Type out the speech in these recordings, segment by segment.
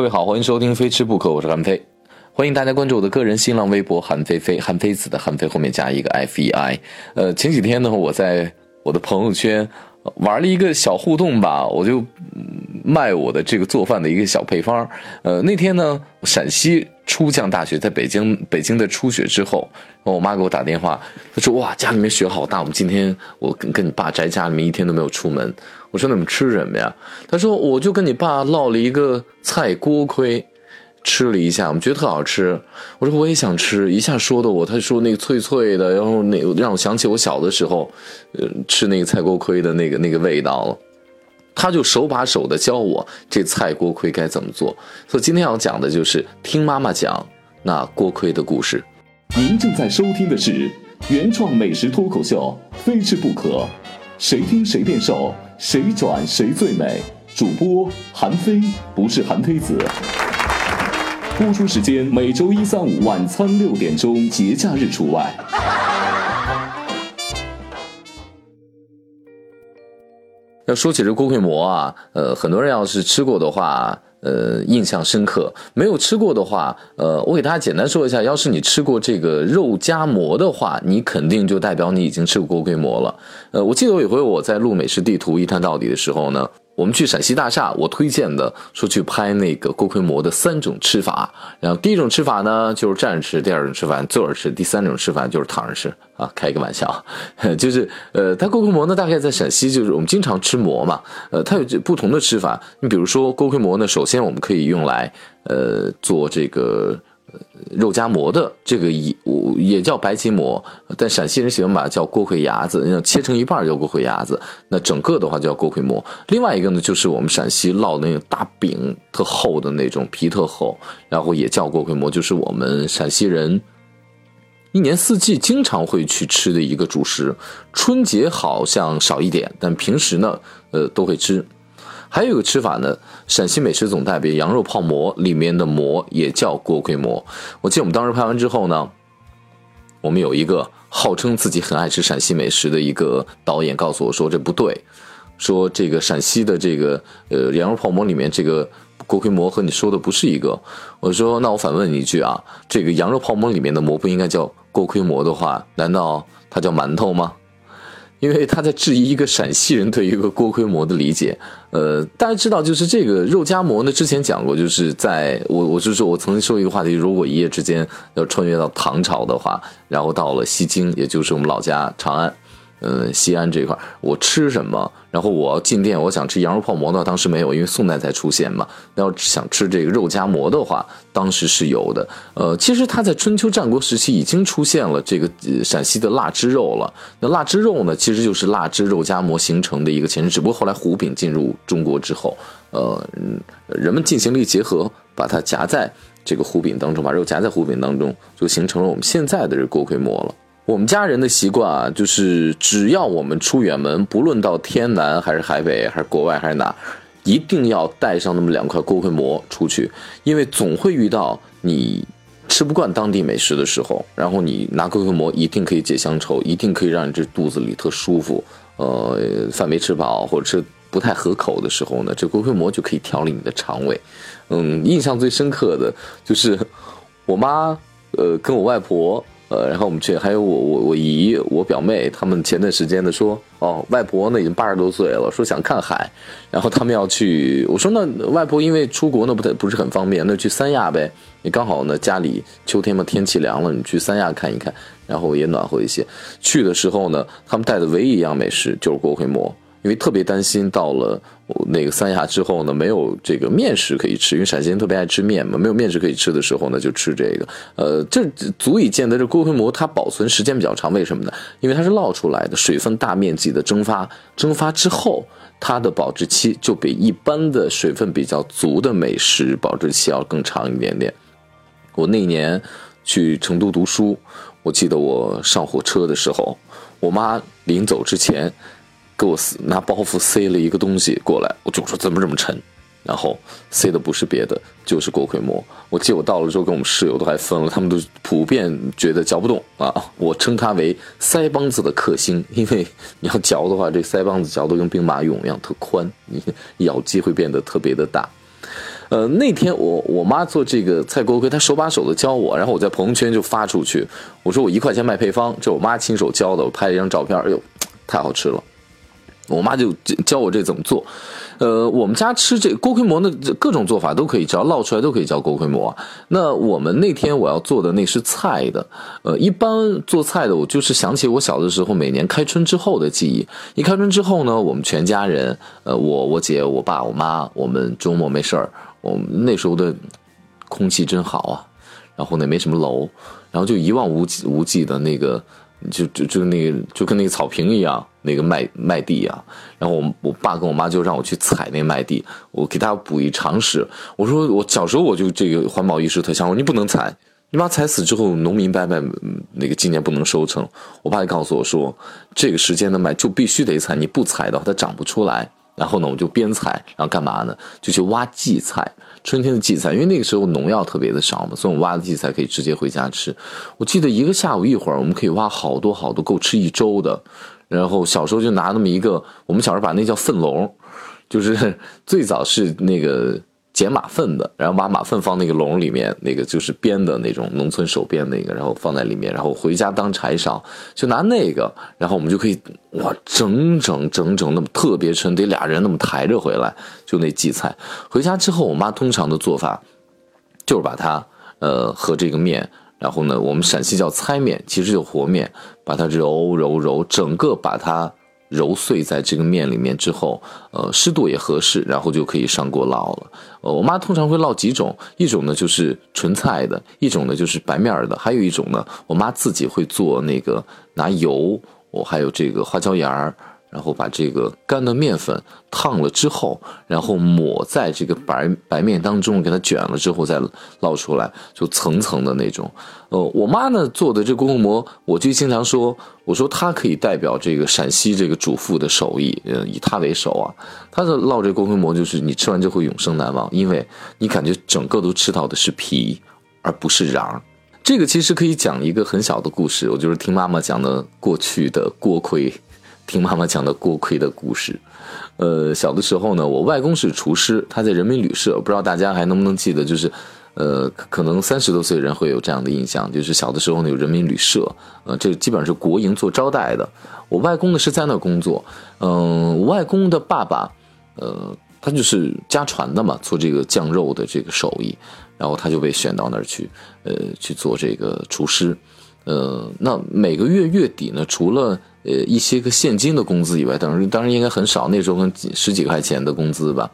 各位好，欢迎收听《非吃不可》，我是韩飞，欢迎大家关注我的个人新浪微博韩飞飞，韩非子的韩飞后面加一个 F E I。呃，前几天呢，我在我的朋友圈玩了一个小互动吧，我就卖我的这个做饭的一个小配方。呃，那天呢，陕西初降大雪，在北京北京的初雪之后，我妈给我打电话，她说：“哇，家里面雪好大，我们今天我跟跟你爸宅家里面一天都没有出门。”我说：“你们吃什么呀？”他说：“我就跟你爸烙了一个菜锅盔。”吃了一下，我们觉得特好吃。我说我也想吃，一下说的我，他说那个脆脆的，然后那让我想起我小的时候，呃，吃那个菜锅盔的那个那个味道了。他就手把手的教我这菜锅盔该怎么做。所以今天要讲的就是听妈妈讲那锅盔的故事。您正在收听的是原创美食脱口秀《非吃不可》，谁听谁变瘦，谁转谁最美。主播韩非，不是韩非子。播出时间每周一、三、五晚餐六点钟，节假日除外。要说起这锅盔馍啊，呃，很多人要是吃过的话，呃，印象深刻；没有吃过的话，呃，我给大家简单说一下，要是你吃过这个肉夹馍的话，你肯定就代表你已经吃过锅盔馍了。呃，我记得有一回我在录美食地图一探到底的时候呢。我们去陕西大厦，我推荐的说去拍那个锅盔馍的三种吃法。然后第一种吃法呢，就是站着吃；第二种吃法坐着吃；第三种吃法就是躺着吃。啊，开一个玩笑，就是呃，它锅盔馍呢，大概在陕西就是我们经常吃馍嘛。呃，它有不同的吃法。你比如说锅盔馍呢，首先我们可以用来呃做这个。肉夹馍的这个也也叫白吉馍，但陕西人喜欢把它叫锅盔牙子，切成一半叫锅盔牙子，那整个的话叫锅盔馍。另外一个呢，就是我们陕西烙的那个大饼，特厚的那种皮特厚，然后也叫锅盔馍，就是我们陕西人一年四季经常会去吃的一个主食。春节好像少一点，但平时呢，呃，都会吃。还有一个吃法呢，陕西美食总代表羊肉泡馍里面的馍也叫锅盔馍。我记得我们当时拍完之后呢，我们有一个号称自己很爱吃陕西美食的一个导演告诉我说这不对，说这个陕西的这个呃羊肉泡馍里面这个锅盔馍和你说的不是一个。我说那我反问你一句啊，这个羊肉泡馍里面的馍不应该叫锅盔馍的话，难道它叫馒头吗？因为他在质疑一个陕西人对一个锅盔馍的理解，呃，大家知道，就是这个肉夹馍呢，之前讲过，就是在我，我就说我曾经说一个话题，如果一夜之间要穿越到唐朝的话，然后到了西京，也就是我们老家长安。嗯，西安这块我吃什么？然后我要进店，我想吃羊肉泡馍呢，当时没有，因为宋代才出现嘛。要想吃这个肉夹馍的话，当时是有的。呃，其实它在春秋战国时期已经出现了这个陕西的腊汁肉了。那腊汁肉呢，其实就是腊汁肉夹馍形成的一个前身，只不过后来胡饼进入中国之后，呃，人们进行了一结合，把它夹在这个胡饼当中，把肉夹在胡饼当中，就形成了我们现在的这锅盔馍了。我们家人的习惯啊，就是只要我们出远门，不论到天南还是海北，还是国外还是哪，一定要带上那么两块锅盔馍出去，因为总会遇到你吃不惯当地美食的时候，然后你拿锅盔馍一定可以解乡愁，一定可以让你这肚子里特舒服。呃，饭没吃饱或者吃不太合口的时候呢，这锅盔馍就可以调理你的肠胃。嗯，印象最深刻的就是我妈，呃，跟我外婆。呃，然后我们去，还有我我我姨、我表妹，他们前段时间的说，哦，外婆呢已经八十多岁了，说想看海，然后他们要去，我说那外婆因为出国呢不太不是很方便，那去三亚呗，你刚好呢家里秋天嘛天气凉了，你去三亚看一看，然后也暖和一些。去的时候呢，他们带的唯一一样美食就是锅盔馍。因为特别担心到了那个三亚之后呢，没有这个面食可以吃，因为陕西人特别爱吃面嘛，没有面食可以吃的时候呢，就吃这个。呃，这足以见得这锅盔馍它保存时间比较长，为什么呢？因为它是烙出来的，水分大面积的蒸发，蒸发之后它的保质期就比一般的水分比较足的美食保质期要更长一点点。我那年去成都读书，我记得我上火车的时候，我妈临走之前。给我拿包袱塞了一个东西过来，我就说怎么这么沉，然后塞的不是别的，就是锅盔馍。我记得我到了之后跟我们室友都还分了，他们都普遍觉得嚼不动啊。我称它为腮帮子的克星，因为你要嚼的话，这腮帮子嚼的跟兵马俑一样特宽，你 咬肌会变得特别的大。呃，那天我我妈做这个菜锅盔，她手把手的教我，然后我在朋友圈就发出去，我说我一块钱卖配方，这我妈亲手教的，我拍了一张照片，哎呦，太好吃了。我妈就教我这怎么做，呃，我们家吃这锅盔馍呢，各种做法都可以，只要烙出来都可以叫锅盔馍。那我们那天我要做的那是菜的，呃，一般做菜的我就是想起我小的时候，每年开春之后的记忆。一开春之后呢，我们全家人，呃，我我姐、我爸、我妈，我们周末没事儿，我们那时候的空气真好啊，然后呢没什么楼，然后就一望无际无际的那个。就就就那个就跟那个草坪一样，那个麦麦地啊，然后我我爸跟我妈就让我去踩那麦地，我给大家补一常识。我说我小时候我就这个环保意识特强，我说你不能踩，你把踩死之后，农民伯伯那个今年不能收成。我爸就告诉我说，这个时间的麦就必须得踩，你不踩的话它长不出来。然后呢，我就边踩，然后干嘛呢？就去挖荠菜。春天的荠菜，因为那个时候农药特别的少嘛，所以我挖的荠菜可以直接回家吃。我记得一个下午一会儿，我们可以挖好多好多，够吃一周的。然后小时候就拿那么一个，我们小时候把那叫粪笼，就是 最早是那个。捡马粪的，然后把马粪放那个笼里面，那个就是编的那种农村手编那个，然后放在里面，然后回家当柴烧，就拿那个，然后我们就可以哇，整整整整那么特别沉，得俩人那么抬着回来，就那荠菜。回家之后，我妈通常的做法就是把它呃和这个面，然后呢，我们陕西叫猜面，其实就和面，把它揉揉揉，整个把它。揉碎在这个面里面之后，呃，湿度也合适，然后就可以上锅烙了。呃，我妈通常会烙几种，一种呢就是纯菜的，一种呢就是白面的，还有一种呢，我妈自己会做那个拿油，我还有这个花椒盐儿。然后把这个干的面粉烫了之后，然后抹在这个白白面当中，给它卷了之后再烙出来，就层层的那种。呃，我妈呢做的这锅盔馍，我就经常说，我说她可以代表这个陕西这个主妇的手艺，呃，以她为首啊。她的烙这锅盔馍，就是你吃完之后永生难忘，因为你感觉整个都吃到的是皮，而不是瓤。这个其实可以讲一个很小的故事，我就是听妈妈讲的过去的锅盔。听妈妈讲的锅盔的故事，呃，小的时候呢，我外公是厨师，他在人民旅社，不知道大家还能不能记得，就是，呃，可能三十多岁人会有这样的印象，就是小的时候呢有人民旅社，呃，这基本上是国营做招待的。我外公呢是在那工作，嗯，我外公的爸爸，呃，他就是家传的嘛，做这个酱肉的这个手艺，然后他就被选到那儿去，呃，去做这个厨师，呃，那每个月月底呢，除了呃，一些个现金的工资以外，当然当然应该很少，那时候跟十几块钱的工资吧，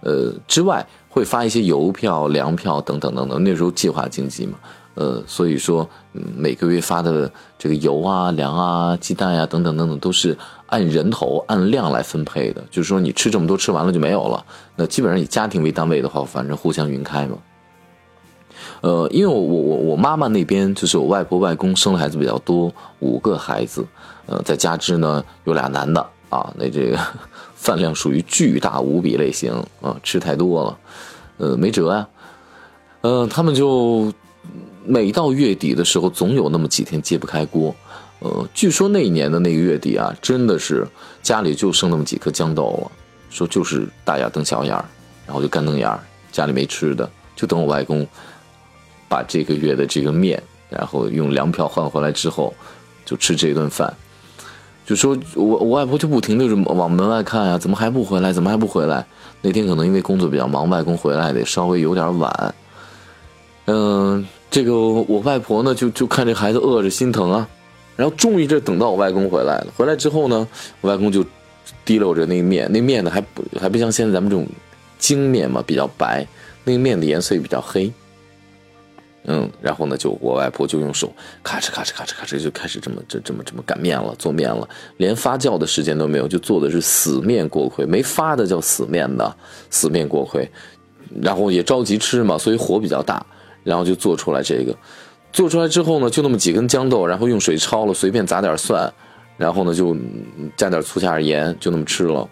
呃之外会发一些邮票、粮票等等等等。那时候计划经济嘛，呃，所以说每个月发的这个油啊、粮啊、鸡蛋呀等等等等，都是按人头按量来分配的。就是说你吃这么多，吃完了就没有了。那基本上以家庭为单位的话，反正互相匀开嘛。呃，因为我我我我妈妈那边就是我外婆外公生的孩子比较多，五个孩子。呃，再加之呢有俩男的啊，那这个 饭量属于巨大无比类型啊，吃太多了，呃，没辙呀。呃，他们就每到月底的时候，总有那么几天揭不开锅。呃，据说那一年的那个月底啊，真的是家里就剩那么几颗豇豆了，说就是大眼瞪小眼儿，然后就干瞪眼儿，家里没吃的，就等我外公把这个月的这个面，然后用粮票换回来之后，就吃这顿饭。就说我我外婆就不停的往门外看呀，怎么还不回来？怎么还不回来？那天可能因为工作比较忙，外公回来得稍微有点晚。嗯，这个我外婆呢，就就看这孩子饿着心疼啊，然后终于这等到我外公回来了。回来之后呢，我外公就提溜着那面，那面呢还不还不像现在咱们这种精面嘛，比较白，那个面的颜色也比较黑。嗯，然后呢，就我外婆就用手咔哧咔哧咔哧咔哧就开始这么这这么这么擀面了，做面了，连发酵的时间都没有，就做的是死面锅盔，没发的叫死面的死面锅盔，然后也着急吃嘛，所以火比较大，然后就做出来这个，做出来之后呢，就那么几根豇豆，然后用水焯了，随便砸点蒜，然后呢就加点醋加点盐，就那么吃了。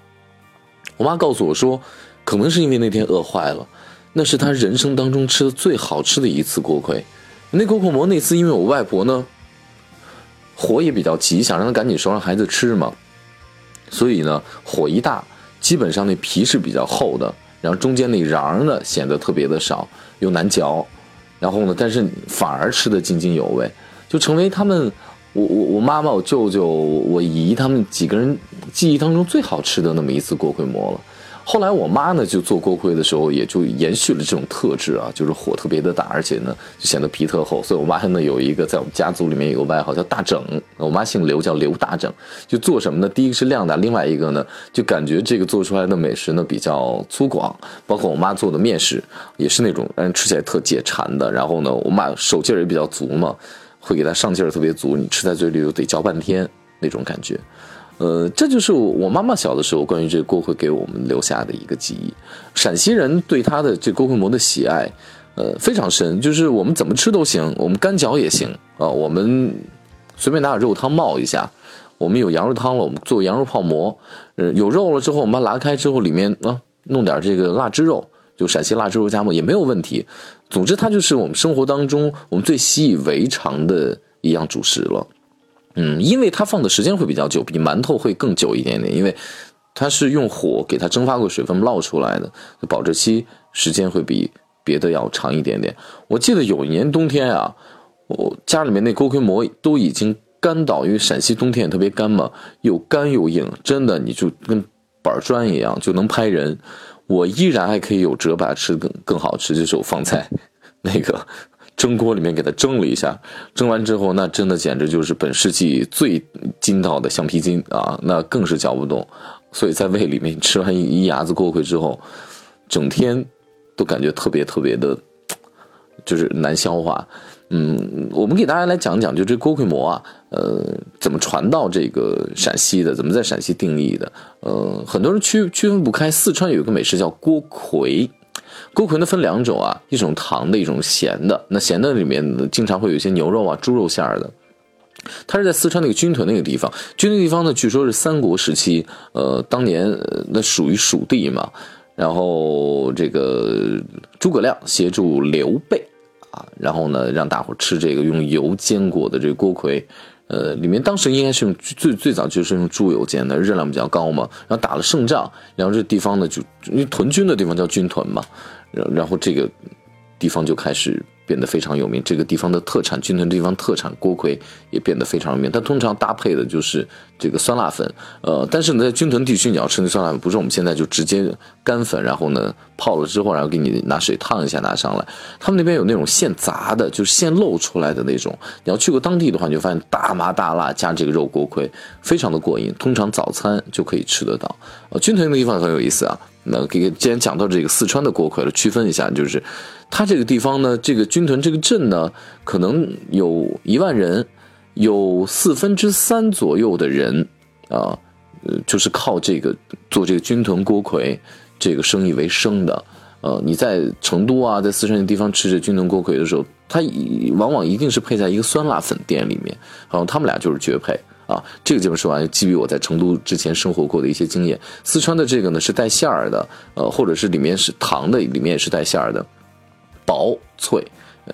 我妈告诉我说，可能是因为那天饿坏了。那是他人生当中吃的最好吃的一次锅盔，那锅盔馍那次，因为我外婆呢，火也比较急，想让他赶紧熟让孩子吃嘛，所以呢火一大，基本上那皮是比较厚的，然后中间那瓤呢显得特别的少，又难嚼，然后呢，但是反而吃得津津有味，就成为他们，我我我妈妈、我舅舅、我姨他们几个人记忆当中最好吃的那么一次锅盔馍了。后来我妈呢就做锅盔的时候，也就延续了这种特质啊，就是火特别的大，而且呢就显得皮特厚。所以我妈呢有一个在我们家族里面有个外号叫大整，我妈姓刘，叫刘大整。就做什么呢？第一个是量大，另外一个呢就感觉这个做出来的美食呢比较粗犷。包括我妈做的面食也是那种让人吃起来特解馋的。然后呢，我妈手劲儿也比较足嘛，会给它上劲儿特别足，你吃在嘴里又得嚼半天那种感觉。呃，这就是我妈妈小的时候关于这个锅盔给我们留下的一个记忆。陕西人对他的这锅盔馍的喜爱，呃，非常深。就是我们怎么吃都行，我们干嚼也行啊，我们随便拿点肉汤冒一下。我们有羊肉汤了，我们做羊肉泡馍。呃，有肉了之后，我们把它拉开之后，里面啊弄点这个腊汁肉，就陕西腊汁肉夹馍也没有问题。总之，它就是我们生活当中我们最习以为常的一样主食了。嗯，因为它放的时间会比较久，比馒头会更久一点点，因为它是用火给它蒸发过水分烙出来的，保质期时间会比别的要长一点点。我记得有一年冬天啊，我家里面那锅盔馍都已经干到，因为陕西冬天也特别干嘛，又干又硬，真的你就跟板砖一样，就能拍人。我依然还可以有辙把它吃更更好吃，就是我放在那个。蒸锅里面给它蒸了一下，蒸完之后，那真的简直就是本世纪最筋道的橡皮筋啊！那更是嚼不动，所以在胃里面吃完一牙子锅盔之后，整天都感觉特别特别的，就是难消化。嗯，我们给大家来讲讲，就这锅盔馍啊，呃，怎么传到这个陕西的？怎么在陕西定义的？呃，很多人区区分不开。四川有一个美食叫锅盔。锅盔呢分两种啊，一种糖的，一种咸的。那咸的里面经常会有一些牛肉啊、猪肉馅儿的。它是在四川那个军屯那个地方，军屯地方呢，据说是三国时期，呃，当年那属于蜀地嘛。然后这个诸葛亮协助刘备啊，然后呢让大伙吃这个用油煎过的这个锅盔。呃，里面当时应该是用最最早就是用猪油煎的，热量比较高嘛。然后打了胜仗，然后这地方呢就因为屯军的地方叫军屯嘛，然然后这个地方就开始。变得非常有名，这个地方的特产，军屯地方特产锅盔也变得非常有名。它通常搭配的就是这个酸辣粉，呃，但是呢，在军屯地区你要吃那酸辣粉，不是我们现在就直接干粉，然后呢泡了之后，然后给你拿水烫一下拿上来。他们那边有那种现炸的，就是现露出来的那种。你要去过当地的话，你就发现大麻大辣加这个肉锅盔，非常的过瘾。通常早餐就可以吃得到。呃，军屯那个地方很有意思啊。那给既然讲到这个四川的锅盔了，区分一下就是。它这个地方呢，这个军屯这个镇呢，可能有一万人，有四分之三左右的人啊，呃，就是靠这个做这个军屯锅盔这个生意为生的。呃，你在成都啊，在四川的地方吃这军屯锅盔的时候，它往往一定是配在一个酸辣粉店里面，好像他们俩就是绝配啊。这个基本说完，基于我在成都之前生活过的一些经验，四川的这个呢是带馅儿的，呃，或者是里面是糖的，里面也是带馅儿的。薄脆，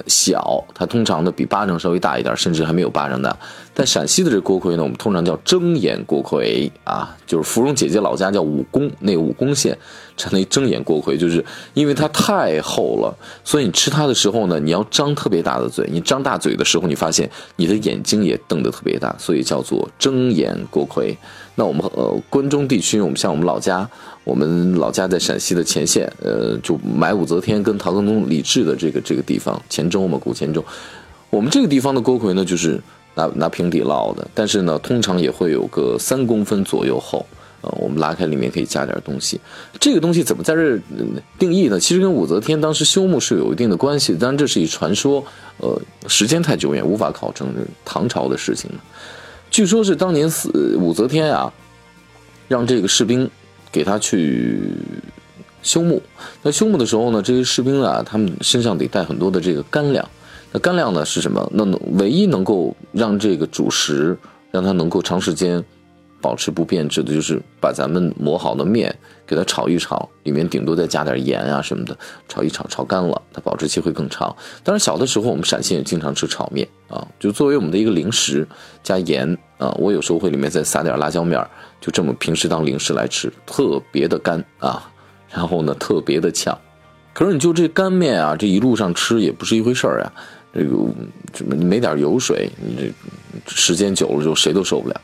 小，它通常呢比巴掌稍微大一点，甚至还没有巴掌大。但陕西的这锅盔呢，我们通常叫睁眼锅盔啊，就是芙蓉姐姐老家叫武功，那武功县产那睁眼锅盔，就是因为它太厚了，所以你吃它的时候呢，你要张特别大的嘴，你张大嘴的时候，你发现你的眼睛也瞪得特别大，所以叫做睁眼锅盔。那我们呃关中地区，我们像我们老家。我们老家在陕西的前线，呃，就买武则天跟唐高宗李治的这个这个地方，黔州嘛，古黔州。我们这个地方的锅盔呢，就是拿拿平底烙的，但是呢，通常也会有个三公分左右厚。呃，我们拉开里面可以加点东西。这个东西怎么在这定义呢？其实跟武则天当时修墓是有一定的关系，当然这是一传说，呃，时间太久远，无法考证。唐朝的事情据说是当年死武则天啊，让这个士兵。给他去修墓，那修墓的时候呢，这些士兵啊，他们身上得带很多的这个干粮。那干粮呢是什么？那唯一能够让这个主食让它能够长时间保持不变质的，就是把咱们磨好的面给它炒一炒，里面顶多再加点盐啊什么的，炒一炒，炒干了，它保质期会更长。当然，小的时候我们陕西也经常吃炒面啊，就作为我们的一个零食，加盐啊，我有时候会里面再撒点辣椒面。就这么平时当零食来吃，特别的干啊！然后呢特别的呛。可是你就这干面啊，这一路上吃也不是一回事儿啊。这个没点油水，你这时间久了就谁都受不了。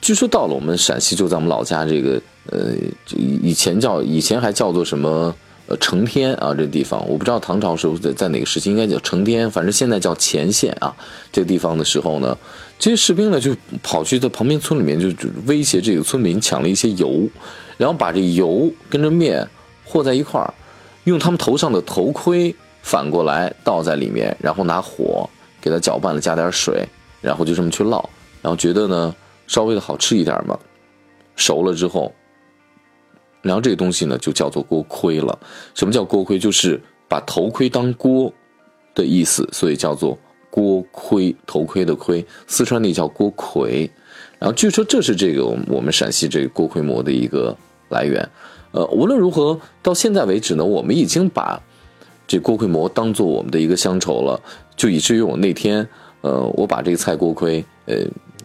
据说到了我们陕西，就在我们老家这个呃，以前叫以前还叫做什么呃成天啊，这地方我不知道唐朝时候在在哪个时期应该叫成天，反正现在叫前线啊。这个地方的时候呢，这些士兵呢就跑去在旁边村里面就威胁这个村民抢了一些油，然后把这油跟着面和在一块儿，用他们头上的头盔反过来倒在里面，然后拿火给它搅拌了，加点水，然后就这么去烙，然后觉得呢。稍微的好吃一点嘛，熟了之后，然后这个东西呢就叫做锅盔了。什么叫锅盔？就是把头盔当锅的意思，所以叫做锅盔。头盔的盔，四川那叫锅盔。然后据说这是这个我们陕西这个锅盔馍的一个来源。呃，无论如何，到现在为止呢，我们已经把这锅盔馍当做我们的一个乡愁了，就以至于我那天，呃，我把这个菜锅盔，呃。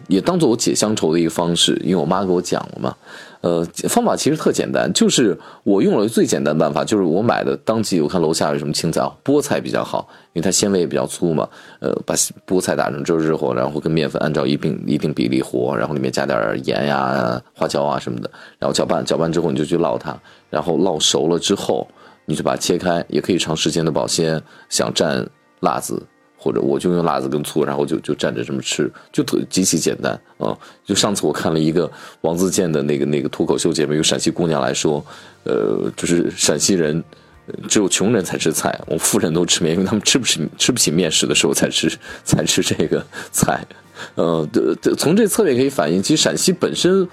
也当做我解乡愁的一个方式，因为我妈给我讲了嘛。呃，方法其实特简单，就是我用了最简单办法，就是我买的当季，我看楼下有什么青菜，菠菜比较好，因为它纤维也比较粗嘛。呃，把菠菜打成汁之后，然后跟面粉按照一定一定比例和，然后里面加点盐呀、花椒啊什么的，然后搅拌搅拌之后你就去烙它，然后烙熟了之后你就把它切开，也可以长时间的保鲜。想蘸辣子。或者我就用辣子跟醋，然后就就蘸着这么吃，就特极其简单啊！就上次我看了一个王自健的那个那个脱口秀节目，有陕西姑娘来说，呃，就是陕西人只有穷人才吃菜，我富人都吃面，因为他们吃不起吃不起面食的时候才吃才吃这个菜。呃，从这侧面可以反映，其实陕西本身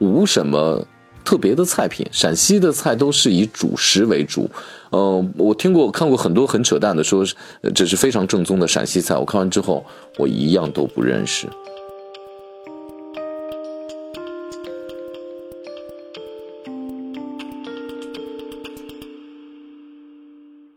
无什么。特别的菜品，陕西的菜都是以主食为主。呃，我听过看过很多很扯淡的，说这是非常正宗的陕西菜。我看完之后，我一样都不认识。